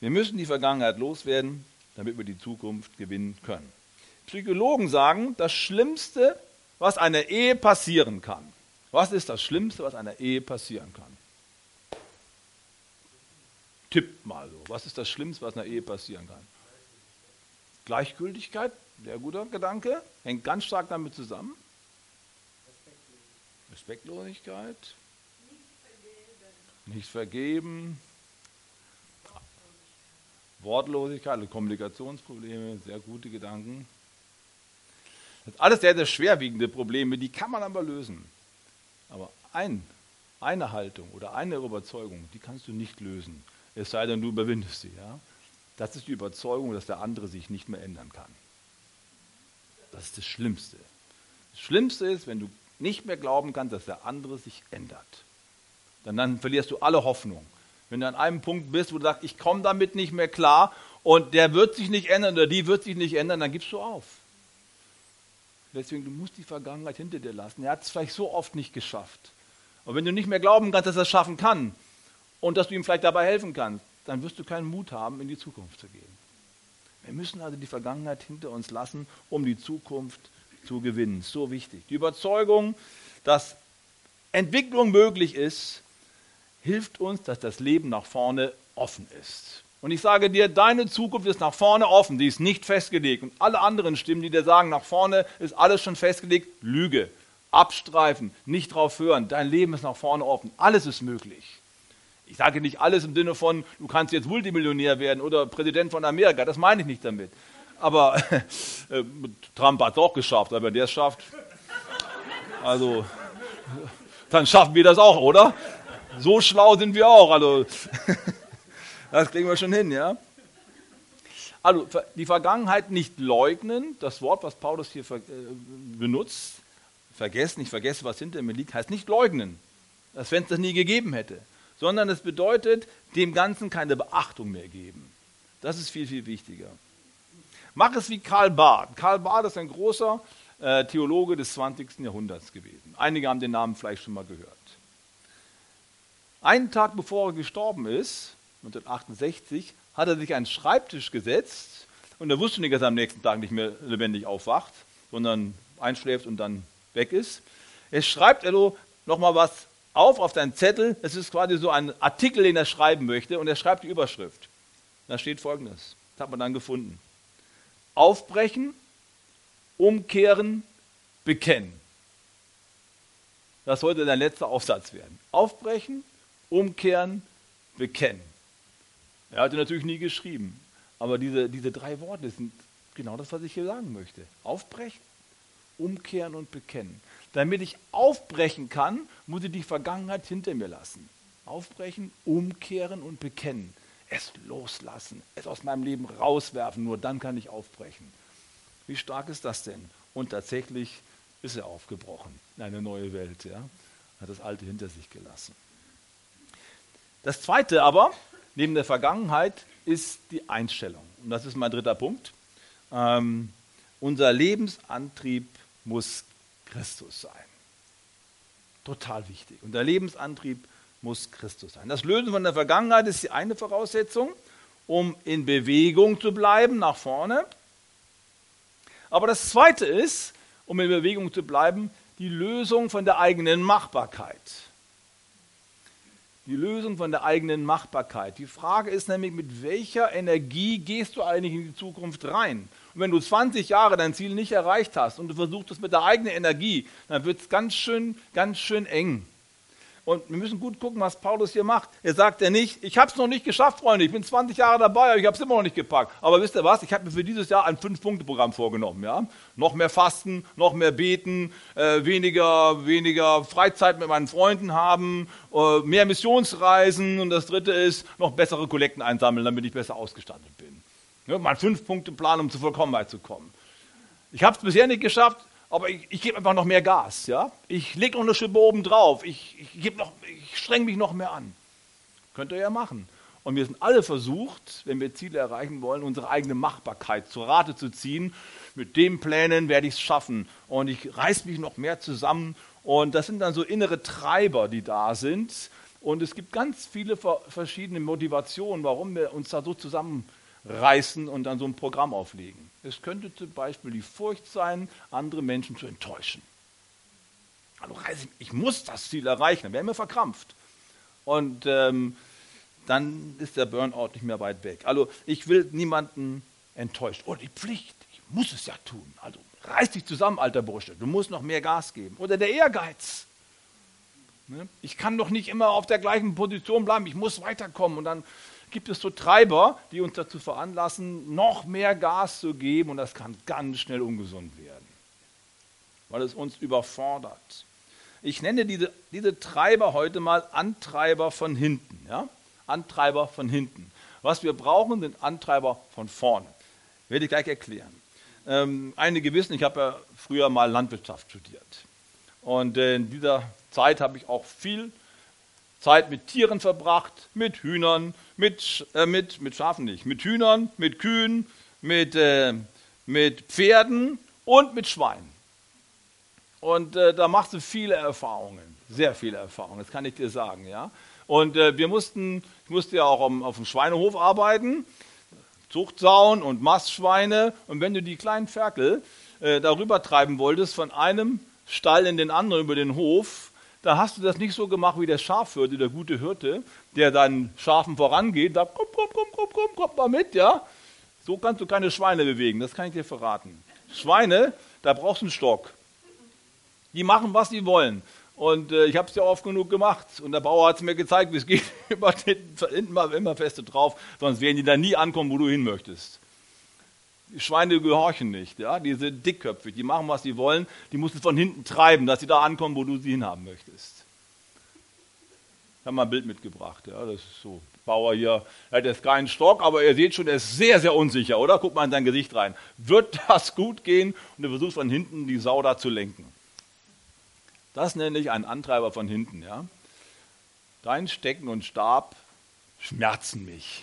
Wir müssen die Vergangenheit loswerden, damit wir die Zukunft gewinnen können. Psychologen sagen, das Schlimmste, was einer Ehe passieren kann, was ist das Schlimmste, was einer Ehe passieren kann? Tippt mal so. Was ist das Schlimmste, was einer Ehe passieren kann? Gleichgültigkeit, sehr guter Gedanke, hängt ganz stark damit zusammen. Respektlosigkeit, nicht vergeben, Wortlosigkeit, Kommunikationsprobleme, sehr gute Gedanken. Das sind alles sehr, sehr schwerwiegende Probleme, die kann man aber lösen. Aber ein, eine Haltung oder eine Überzeugung, die kannst du nicht lösen, es sei denn, du überwindest sie. Ja? Das ist die Überzeugung, dass der andere sich nicht mehr ändern kann. Das ist das Schlimmste. Das Schlimmste ist, wenn du nicht mehr glauben kannst, dass der andere sich ändert. Dann, dann verlierst du alle Hoffnung. Wenn du an einem Punkt bist, wo du sagst, ich komme damit nicht mehr klar und der wird sich nicht ändern oder die wird sich nicht ändern, dann gibst du auf. Deswegen, du musst die Vergangenheit hinter dir lassen. Er hat es vielleicht so oft nicht geschafft. Aber wenn du nicht mehr glauben kannst, dass er es schaffen kann und dass du ihm vielleicht dabei helfen kannst, dann wirst du keinen Mut haben, in die Zukunft zu gehen. Wir müssen also die Vergangenheit hinter uns lassen, um die Zukunft zu gewinnen. So wichtig. Die Überzeugung, dass Entwicklung möglich ist, hilft uns, dass das Leben nach vorne offen ist. Und ich sage dir, deine Zukunft ist nach vorne offen, die ist nicht festgelegt. Und alle anderen Stimmen, die dir sagen, nach vorne ist alles schon festgelegt, Lüge, abstreifen, nicht drauf hören. Dein Leben ist nach vorne offen, alles ist möglich. Ich sage nicht alles im Sinne von, du kannst jetzt Multimillionär werden oder Präsident von Amerika, das meine ich nicht damit. Aber äh, Trump hat es auch geschafft, aber der es schafft. Also, dann schaffen wir das auch, oder? So schlau sind wir auch. Also, das kriegen wir schon hin, ja? Also, die Vergangenheit nicht leugnen, das Wort, was Paulus hier äh, benutzt, vergessen, ich vergesse, was hinter mir liegt, heißt nicht leugnen, als wenn es das nie gegeben hätte, sondern es bedeutet, dem Ganzen keine Beachtung mehr geben. Das ist viel, viel wichtiger. Mach es wie Karl Barth. Karl Barth ist ein großer äh, Theologe des 20. Jahrhunderts gewesen. Einige haben den Namen vielleicht schon mal gehört. Einen Tag bevor er gestorben ist, 1968, hat er sich einen Schreibtisch gesetzt und er wusste nicht, dass er am nächsten Tag nicht mehr lebendig aufwacht, sondern einschläft und dann weg ist. Er schreibt also nochmal was auf auf seinen Zettel. Es ist quasi so ein Artikel, den er schreiben möchte und er schreibt die Überschrift. Da steht folgendes, das hat man dann gefunden. Aufbrechen, umkehren, bekennen. Das sollte dein letzter Aufsatz werden. Aufbrechen, umkehren, bekennen. Er hatte natürlich nie geschrieben, aber diese, diese drei Worte sind genau das, was ich hier sagen möchte. Aufbrechen, umkehren und bekennen. Damit ich aufbrechen kann, muss ich die Vergangenheit hinter mir lassen. Aufbrechen, umkehren und bekennen. Es loslassen, es aus meinem Leben rauswerfen, nur dann kann ich aufbrechen. Wie stark ist das denn? Und tatsächlich ist er aufgebrochen in eine neue Welt. Ja? Hat das Alte hinter sich gelassen. Das Zweite aber, neben der Vergangenheit, ist die Einstellung. Und das ist mein dritter Punkt. Ähm, unser Lebensantrieb muss Christus sein. Total wichtig. Und der Lebensantrieb muss Christus sein. Das Lösen von der Vergangenheit ist die eine Voraussetzung, um in Bewegung zu bleiben nach vorne. Aber das zweite ist, um in Bewegung zu bleiben, die Lösung von der eigenen Machbarkeit die Lösung von der eigenen Machbarkeit. Die Frage ist nämlich, mit welcher Energie gehst du eigentlich in die Zukunft rein? Und wenn du 20 Jahre dein Ziel nicht erreicht hast und du versuchst es mit der eigenen Energie, dann wird es ganz schön, ganz schön eng. Und wir müssen gut gucken, was Paulus hier macht. Er sagt ja nicht, ich habe es noch nicht geschafft, Freunde, ich bin 20 Jahre dabei, aber ich habe es immer noch nicht gepackt. Aber wisst ihr was, ich habe mir für dieses Jahr ein Fünf-Punkte-Programm vorgenommen. Ja? Noch mehr Fasten, noch mehr Beten, äh, weniger, weniger Freizeit mit meinen Freunden haben, äh, mehr Missionsreisen und das dritte ist, noch bessere Kollekten einsammeln, damit ich besser ausgestattet bin. Ja, mein Fünf-Punkte-Plan, um zur Vollkommenheit zu kommen. Ich habe es bisher nicht geschafft, aber ich, ich gebe einfach noch mehr Gas. Ja? Ich lege noch eine Schippe oben drauf. Ich, ich, ich streng mich noch mehr an. Könnt ihr ja machen. Und wir sind alle versucht, wenn wir Ziele erreichen wollen, unsere eigene Machbarkeit zur Rate zu ziehen. Mit den Plänen werde ich es schaffen. Und ich reiß mich noch mehr zusammen. Und das sind dann so innere Treiber, die da sind. Und es gibt ganz viele verschiedene Motivationen, warum wir uns da so zusammenreißen und dann so ein Programm auflegen. Es könnte zum Beispiel die Furcht sein, andere Menschen zu enttäuschen. Also ich muss das Ziel erreichen, dann werden wir verkrampft. Und ähm, dann ist der Burnout nicht mehr weit weg. Also ich will niemanden enttäuschen. Oder die Pflicht, ich muss es ja tun. Also reiß dich zusammen, alter Bursche, du musst noch mehr Gas geben. Oder der Ehrgeiz. Ne? Ich kann doch nicht immer auf der gleichen Position bleiben, ich muss weiterkommen. Und dann gibt es so Treiber, die uns dazu veranlassen, noch mehr Gas zu geben und das kann ganz schnell ungesund werden, weil es uns überfordert. Ich nenne diese, diese Treiber heute mal Antreiber von hinten. Ja? Antreiber von hinten. Was wir brauchen, sind Antreiber von vorne. Werde ich gleich erklären. Ähm, einige wissen, ich habe ja früher mal Landwirtschaft studiert. Und in dieser Zeit habe ich auch viel Zeit mit Tieren verbracht, mit Hühnern, mit, äh, mit, mit Schafen nicht, mit Hühnern, mit Kühen, mit, äh, mit Pferden und mit Schweinen. Und äh, da machst du viele Erfahrungen, sehr viele Erfahrungen, das kann ich dir sagen. Ja? Und äh, wir mussten, ich musste ja auch auf, auf dem Schweinehof arbeiten, Zuchtsauen und Mastschweine. Und wenn du die kleinen Ferkel äh, darüber treiben wolltest, von einem Stall in den anderen über den Hof, da hast du das nicht so gemacht wie der Schafhirte, der gute Hirte, der deinen Schafen vorangeht, sagt, komm, komm, komm, komm, komm, komm mal mit, ja. So kannst du keine Schweine bewegen, das kann ich dir verraten. Schweine, da brauchst du einen Stock. Die machen, was sie wollen. Und äh, ich habe es ja oft genug gemacht. Und der Bauer hat es mir gezeigt, wie es geht. Hinten mal immer feste drauf, sonst werden die da nie ankommen, wo du hin möchtest. Die Schweine gehorchen nicht, ja? die sind dickköpfig, die machen, was sie wollen, die musst du von hinten treiben, dass sie da ankommen, wo du sie hinhaben möchtest. Ich habe mal ein Bild mitgebracht, ja? das ist so, Bauer hier, er hat jetzt keinen Stock, aber ihr seht schon, er ist sehr, sehr unsicher, oder? Guck mal in sein Gesicht rein. Wird das gut gehen? Und er versucht von hinten die Sau da zu lenken. Das nenne ich einen Antreiber von hinten, ja? Dein Stecken und Stab schmerzen mich.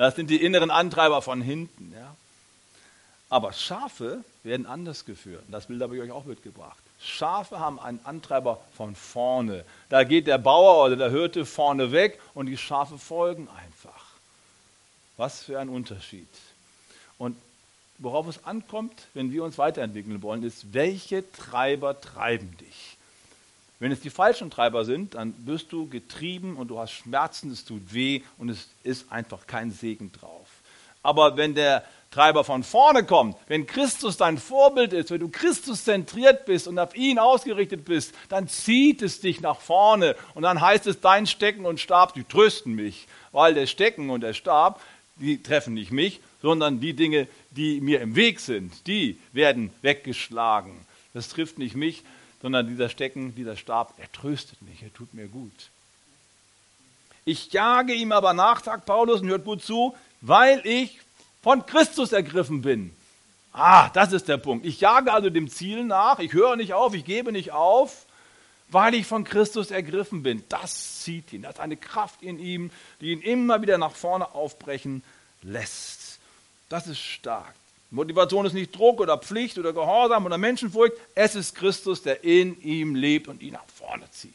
Das sind die inneren Antreiber von hinten. Ja. Aber Schafe werden anders geführt. Das Bild habe ich euch auch mitgebracht. Schafe haben einen Antreiber von vorne. Da geht der Bauer oder der Hirte vorne weg und die Schafe folgen einfach. Was für ein Unterschied. Und worauf es ankommt, wenn wir uns weiterentwickeln wollen, ist, welche Treiber treiben dich? Wenn es die falschen Treiber sind, dann wirst du getrieben und du hast Schmerzen, es tut weh und es ist einfach kein Segen drauf. Aber wenn der Treiber von vorne kommt, wenn Christus dein Vorbild ist, wenn du Christus zentriert bist und auf ihn ausgerichtet bist, dann zieht es dich nach vorne und dann heißt es, dein Stecken und Stab, die trösten mich, weil der Stecken und der Stab, die treffen nicht mich, sondern die Dinge, die mir im Weg sind, die werden weggeschlagen. Das trifft nicht mich, sondern dieser Stecken, dieser Stab, er tröstet mich, er tut mir gut. Ich jage ihm aber nach, sagt Paulus, und hört gut zu, weil ich von Christus ergriffen bin. Ah, das ist der Punkt. Ich jage also dem Ziel nach, ich höre nicht auf, ich gebe nicht auf, weil ich von Christus ergriffen bin. Das zieht ihn, das ist eine Kraft in ihm, die ihn immer wieder nach vorne aufbrechen lässt. Das ist stark. Motivation ist nicht Druck oder Pflicht oder Gehorsam oder Menschenfurcht. Es ist Christus, der in ihm lebt und ihn nach vorne zieht.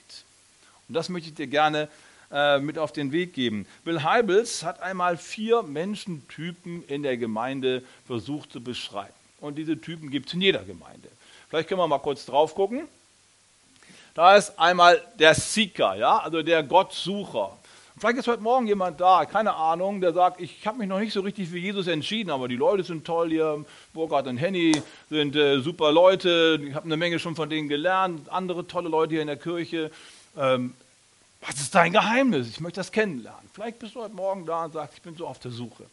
Und das möchte ich dir gerne äh, mit auf den Weg geben. Bill Heibels hat einmal vier Menschentypen in der Gemeinde versucht zu beschreiben. Und diese Typen gibt es in jeder Gemeinde. Vielleicht können wir mal kurz drauf gucken. Da ist einmal der Seeker, ja, also der Gottsucher. Vielleicht ist heute Morgen jemand da, keine Ahnung, der sagt, ich habe mich noch nicht so richtig für Jesus entschieden, aber die Leute sind toll hier. Burkhard und Henny sind äh, super Leute. Ich habe eine Menge schon von denen gelernt. Andere tolle Leute hier in der Kirche. Ähm, was ist dein Geheimnis? Ich möchte das kennenlernen. Vielleicht bist du heute Morgen da und sagst, ich bin so auf der Suche.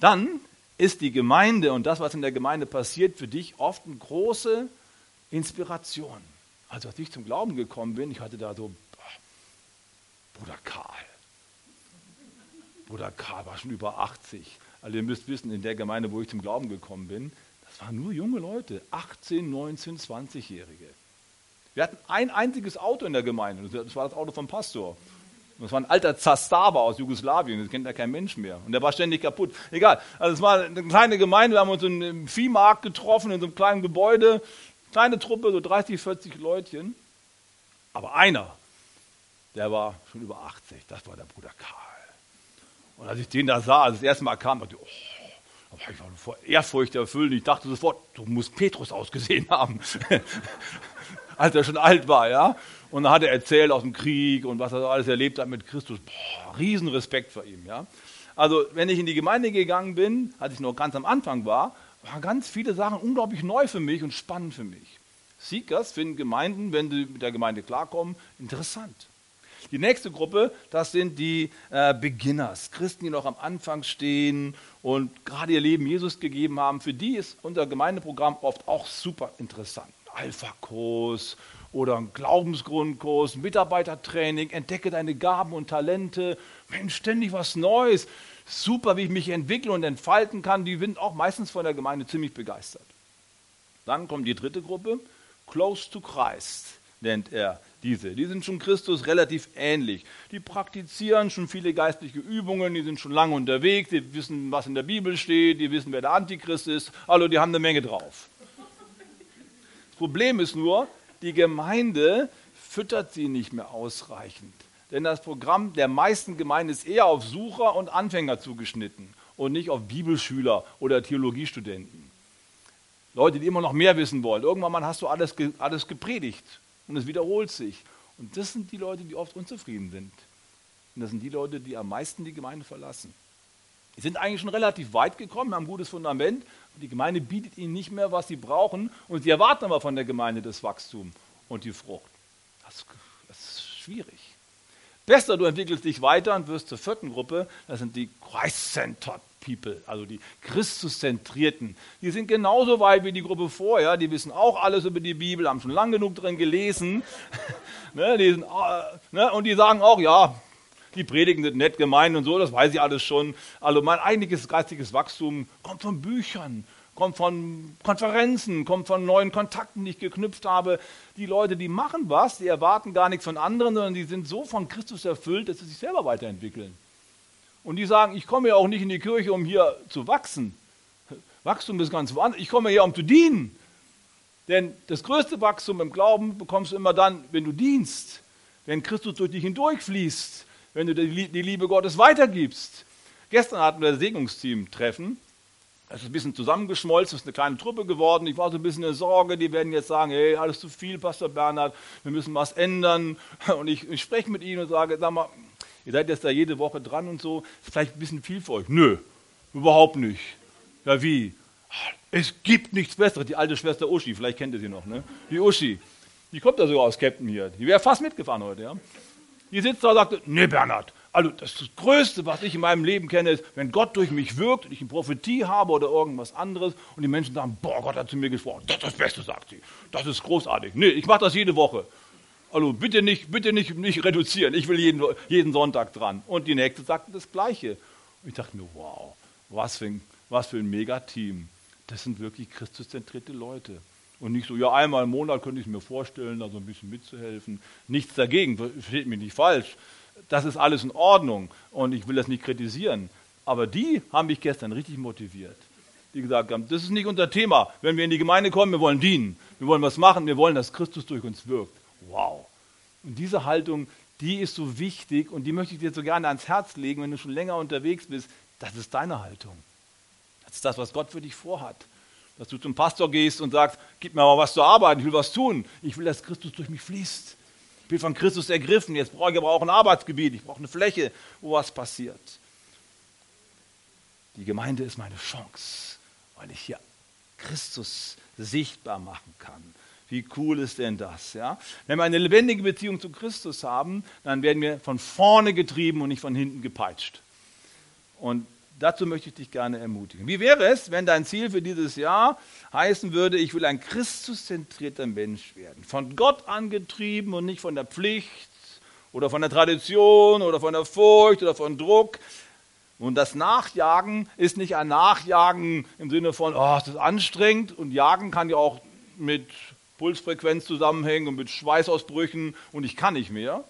Dann ist die Gemeinde und das, was in der Gemeinde passiert, für dich oft eine große Inspiration. Also als ich zum Glauben gekommen bin, ich hatte da so Bruder Karl. Bruder Karl war schon über 80. Also ihr müsst wissen, in der Gemeinde, wo ich zum Glauben gekommen bin, das waren nur junge Leute, 18, 19, 20-Jährige. Wir hatten ein einziges Auto in der Gemeinde, das war das Auto vom Pastor. Das war ein alter Zastava aus Jugoslawien, das kennt ja kein Mensch mehr. Und der war ständig kaputt. Egal, also es war eine kleine Gemeinde, wir haben uns in einem Viehmarkt getroffen, in so einem kleinen Gebäude. Kleine Truppe, so 30, 40 Leutchen. Aber einer, der war schon über 80, das war der Bruder Karl. Und als ich den da sah, als das erste Mal kam, dachte ich, oh, ich war vor Ehrfurcht erfüllt. Ich dachte sofort, du musst Petrus ausgesehen haben. als er schon alt war, ja. Und dann hat er erzählt aus dem Krieg und was er alles erlebt hat mit Christus. Boah, Riesenrespekt vor ihm, ja. Also, wenn ich in die Gemeinde gegangen bin, als ich noch ganz am Anfang war, waren ganz viele Sachen unglaublich neu für mich und spannend für mich. Seekers finden Gemeinden, wenn sie mit der Gemeinde klarkommen, interessant. Die nächste Gruppe, das sind die äh, Beginners, Christen, die noch am Anfang stehen und gerade ihr Leben Jesus gegeben haben. Für die ist unser Gemeindeprogramm oft auch super interessant. Alpha-Kurs oder ein Glaubensgrundkurs, Mitarbeitertraining, entdecke deine Gaben und Talente. Mensch, ständig was Neues. Super, wie ich mich entwickle und entfalten kann. Die sind auch meistens von der Gemeinde ziemlich begeistert. Dann kommt die dritte Gruppe, Close to Christ nennt er diese. Die sind schon Christus relativ ähnlich. Die praktizieren schon viele geistliche Übungen, die sind schon lange unterwegs, die wissen, was in der Bibel steht, die wissen, wer der Antichrist ist. Also die haben eine Menge drauf. Das Problem ist nur, die Gemeinde füttert sie nicht mehr ausreichend. Denn das Programm der meisten Gemeinden ist eher auf Sucher und Anfänger zugeschnitten und nicht auf Bibelschüler oder Theologiestudenten. Leute, die immer noch mehr wissen wollen. Irgendwann mal hast du alles, alles gepredigt und es wiederholt sich. Und das sind die Leute, die oft unzufrieden sind. Und das sind die Leute, die am meisten die Gemeinde verlassen. Die sind eigentlich schon relativ weit gekommen, haben ein gutes Fundament und die Gemeinde bietet ihnen nicht mehr, was sie brauchen und sie erwarten aber von der Gemeinde das Wachstum und die Frucht. Das, das ist schwierig. Besser, du entwickelst dich weiter und wirst zur vierten Gruppe, das sind die Christ-Centered People, also die Christus-Zentrierten. Die sind genauso weit wie die Gruppe vorher, die wissen auch alles über die Bibel, haben schon lang genug drin gelesen. ne, die sind, äh, ne, und die sagen auch, ja, die Predigen sind nett gemeint und so, das weiß ich alles schon. Also mein eigentliches geistiges Wachstum kommt von Büchern, kommt von Konferenzen, kommt von neuen Kontakten, die ich geknüpft habe. Die Leute, die machen was, die erwarten gar nichts von anderen, sondern die sind so von Christus erfüllt, dass sie sich selber weiterentwickeln. Und die sagen, ich komme ja auch nicht in die Kirche, um hier zu wachsen. Wachstum ist ganz woanders. Ich komme hier, um zu dienen. Denn das größte Wachstum im Glauben bekommst du immer dann, wenn du dienst, wenn Christus durch dich hindurchfließt, wenn du die Liebe Gottes weitergibst. Gestern hatten wir das Segnungsteam-Treffen. Es ist ein bisschen zusammengeschmolzen, es ist eine kleine Truppe geworden. Ich war so ein bisschen in Sorge, die werden jetzt sagen, hey, alles zu viel, Pastor Bernhard, wir müssen was ändern. Und ich, ich spreche mit ihnen und sage, sag mal, ihr seid jetzt da jede Woche dran und so, ist vielleicht ein bisschen viel für euch. Nö, überhaupt nicht. Ja, wie? Es gibt nichts Besseres. Die alte Schwester Uschi, vielleicht kennt ihr sie noch, ne? Die Uschi, die kommt da sogar aus Captain hier. Die wäre fast mitgefahren heute, ja? Die sitzt da und sagt, nee Bernhard, also das, das Größte, was ich in meinem Leben kenne, ist, wenn Gott durch mich wirkt und ich eine Prophetie habe oder irgendwas anderes und die Menschen sagen, boah, Gott hat zu mir gesprochen. Das ist das Beste, sagt sie. Das ist großartig. Nee, ich mache das jede Woche. Also bitte nicht, bitte nicht, nicht reduzieren. Ich will jeden, jeden Sonntag dran. Und die nächste sagte das Gleiche. Und ich dachte mir, wow, was für ein, was für ein Megateam. Das sind wirklich christuszentrierte Leute. Und nicht so, ja, einmal im Monat könnte ich mir vorstellen, da so ein bisschen mitzuhelfen. Nichts dagegen, versteht mich nicht falsch. Das ist alles in Ordnung und ich will das nicht kritisieren. Aber die haben mich gestern richtig motiviert. Die gesagt haben, das ist nicht unser Thema. Wenn wir in die Gemeinde kommen, wir wollen dienen. Wir wollen was machen. Wir wollen, dass Christus durch uns wirkt. Wow. Und diese Haltung, die ist so wichtig und die möchte ich dir so gerne ans Herz legen, wenn du schon länger unterwegs bist. Das ist deine Haltung. Das ist das, was Gott für dich vorhat. Dass du zum Pastor gehst und sagst, gib mir mal was zu arbeiten, ich will was tun. Ich will, dass Christus durch mich fließt. Ich bin von Christus ergriffen, jetzt brauche ich aber auch ein Arbeitsgebiet, ich brauche eine Fläche, wo was passiert. Die Gemeinde ist meine Chance, weil ich hier Christus sichtbar machen kann. Wie cool ist denn das? Ja? Wenn wir eine lebendige Beziehung zu Christus haben, dann werden wir von vorne getrieben und nicht von hinten gepeitscht. Und dazu möchte ich dich gerne ermutigen. Wie wäre es, wenn dein Ziel für dieses Jahr heißen würde, ich will ein Christuszentrierter Mensch werden, von Gott angetrieben und nicht von der Pflicht oder von der Tradition oder von der Furcht oder von Druck. Und das Nachjagen ist nicht ein Nachjagen im Sinne von, oh, es ist anstrengend und Jagen kann ja auch mit Pulsfrequenz zusammenhängen und mit Schweißausbrüchen und ich kann nicht mehr.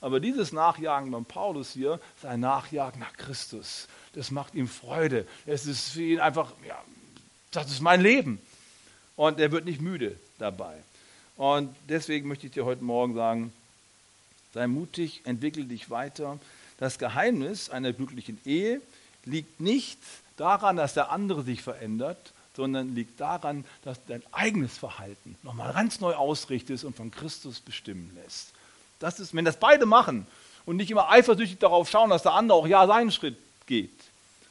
Aber dieses Nachjagen beim Paulus hier ist ein Nachjagen nach Christus. Das macht ihm Freude. Es ist für ihn einfach, ja, das ist mein Leben. Und er wird nicht müde dabei. Und deswegen möchte ich dir heute Morgen sagen, sei mutig, entwickel dich weiter. Das Geheimnis einer glücklichen Ehe liegt nicht daran, dass der andere sich verändert, sondern liegt daran, dass dein eigenes Verhalten nochmal ganz neu ausrichtest und von Christus bestimmen lässt. Das ist, wenn das beide machen und nicht immer eifersüchtig darauf schauen, dass der andere auch ja seinen Schritt geht,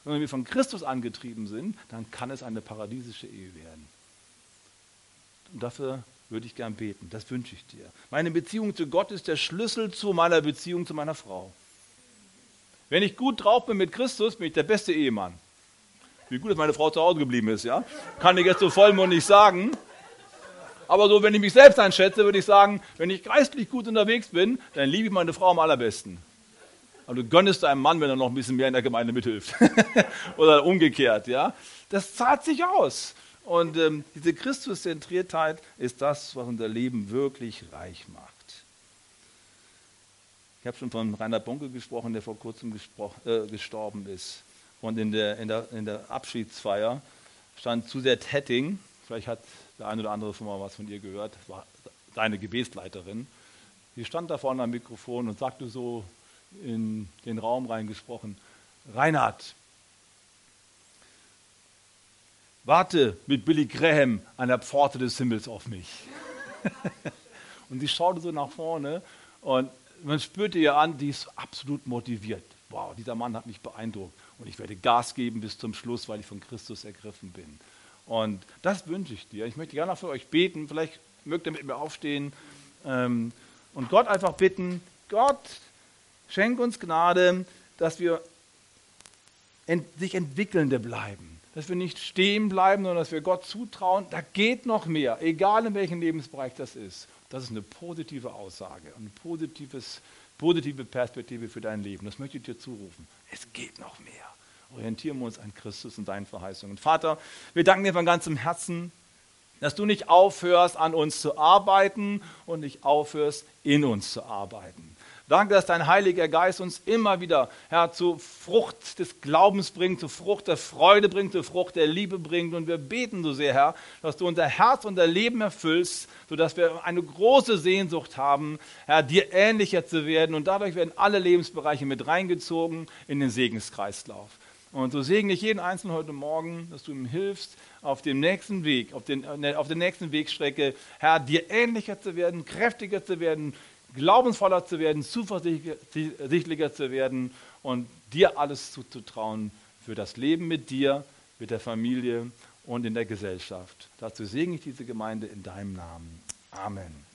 sondern wir von Christus angetrieben sind, dann kann es eine paradiesische Ehe werden. Und dafür würde ich gern beten. Das wünsche ich dir. Meine Beziehung zu Gott ist der Schlüssel zu meiner Beziehung zu meiner Frau. Wenn ich gut drauf bin mit Christus, bin ich der beste Ehemann. Wie gut, dass meine Frau zu Hause geblieben ist, ja? Kann ich jetzt so vollmundig sagen. Aber so, wenn ich mich selbst einschätze, würde ich sagen, wenn ich geistlich gut unterwegs bin, dann liebe ich meine Frau am allerbesten. Aber du gönnest einem Mann, wenn er noch ein bisschen mehr in der Gemeinde mithilft. Oder umgekehrt, ja? Das zahlt sich aus. Und ähm, diese Christuszentriertheit ist das, was unser Leben wirklich reich macht. Ich habe schon von Rainer Bonke gesprochen, der vor kurzem äh, gestorben ist. Und in der, in, der, in der Abschiedsfeier stand Suzette Hetting, vielleicht hat der eine oder andere schon mal was von ihr gehört, war seine Gebetsleiterin. Die stand da vorne am Mikrofon und sagte so in den Raum reingesprochen, Reinhard, warte mit Billy Graham an der Pforte des Himmels auf mich. und sie schaute so nach vorne und man spürte ihr an, die ist absolut motiviert. Wow, dieser Mann hat mich beeindruckt und ich werde Gas geben bis zum Schluss, weil ich von Christus ergriffen bin. Und das wünsche ich dir. Ich möchte gerne für euch beten. Vielleicht mögt ihr mit mir aufstehen ähm, und Gott einfach bitten: Gott, schenk uns Gnade, dass wir ent sich entwickelnde bleiben dass wir nicht stehen bleiben, sondern dass wir Gott zutrauen, da geht noch mehr, egal in welchem Lebensbereich das ist. Das ist eine positive Aussage, eine positives, positive Perspektive für dein Leben. Das möchte ich dir zurufen. Es geht noch mehr. Orientieren wir uns an Christus und deinen Verheißungen. Vater, wir danken dir von ganzem Herzen, dass du nicht aufhörst, an uns zu arbeiten und nicht aufhörst, in uns zu arbeiten. Danke, dass dein Heiliger Geist uns immer wieder, Herr, zur Frucht des Glaubens bringt, zur Frucht der Freude bringt, zur Frucht der Liebe bringt. Und wir beten so sehr, Herr, dass du unser Herz und unser Leben erfüllst, sodass wir eine große Sehnsucht haben, Herr, dir ähnlicher zu werden. Und dadurch werden alle Lebensbereiche mit reingezogen in den Segenskreislauf. Und so segne ich jeden Einzelnen heute Morgen, dass du ihm hilfst, auf dem nächsten Weg, auf, den, auf der nächsten Wegstrecke, Herr, dir ähnlicher zu werden, kräftiger zu werden, glaubensvoller zu werden, zuversichtlicher zu werden und dir alles zuzutrauen für das Leben mit dir, mit der Familie und in der Gesellschaft. Dazu segne ich diese Gemeinde in deinem Namen. Amen.